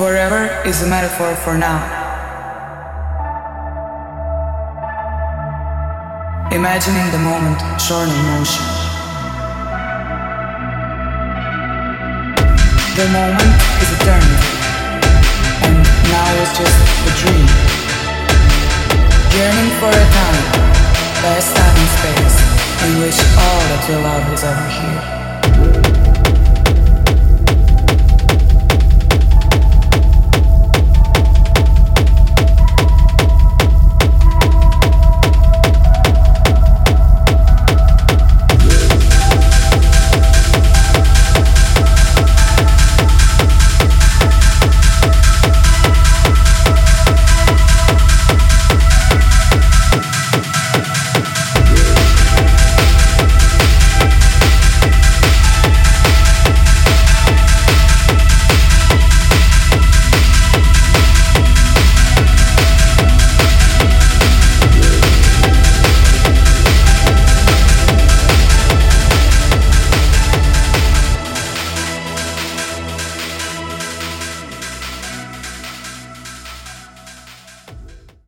Forever is a metaphor for now. Imagining the moment shorn in motion. The moment is eternity, and now is just a dream. Yearning for a time, past time and space, in which all that you love is over here.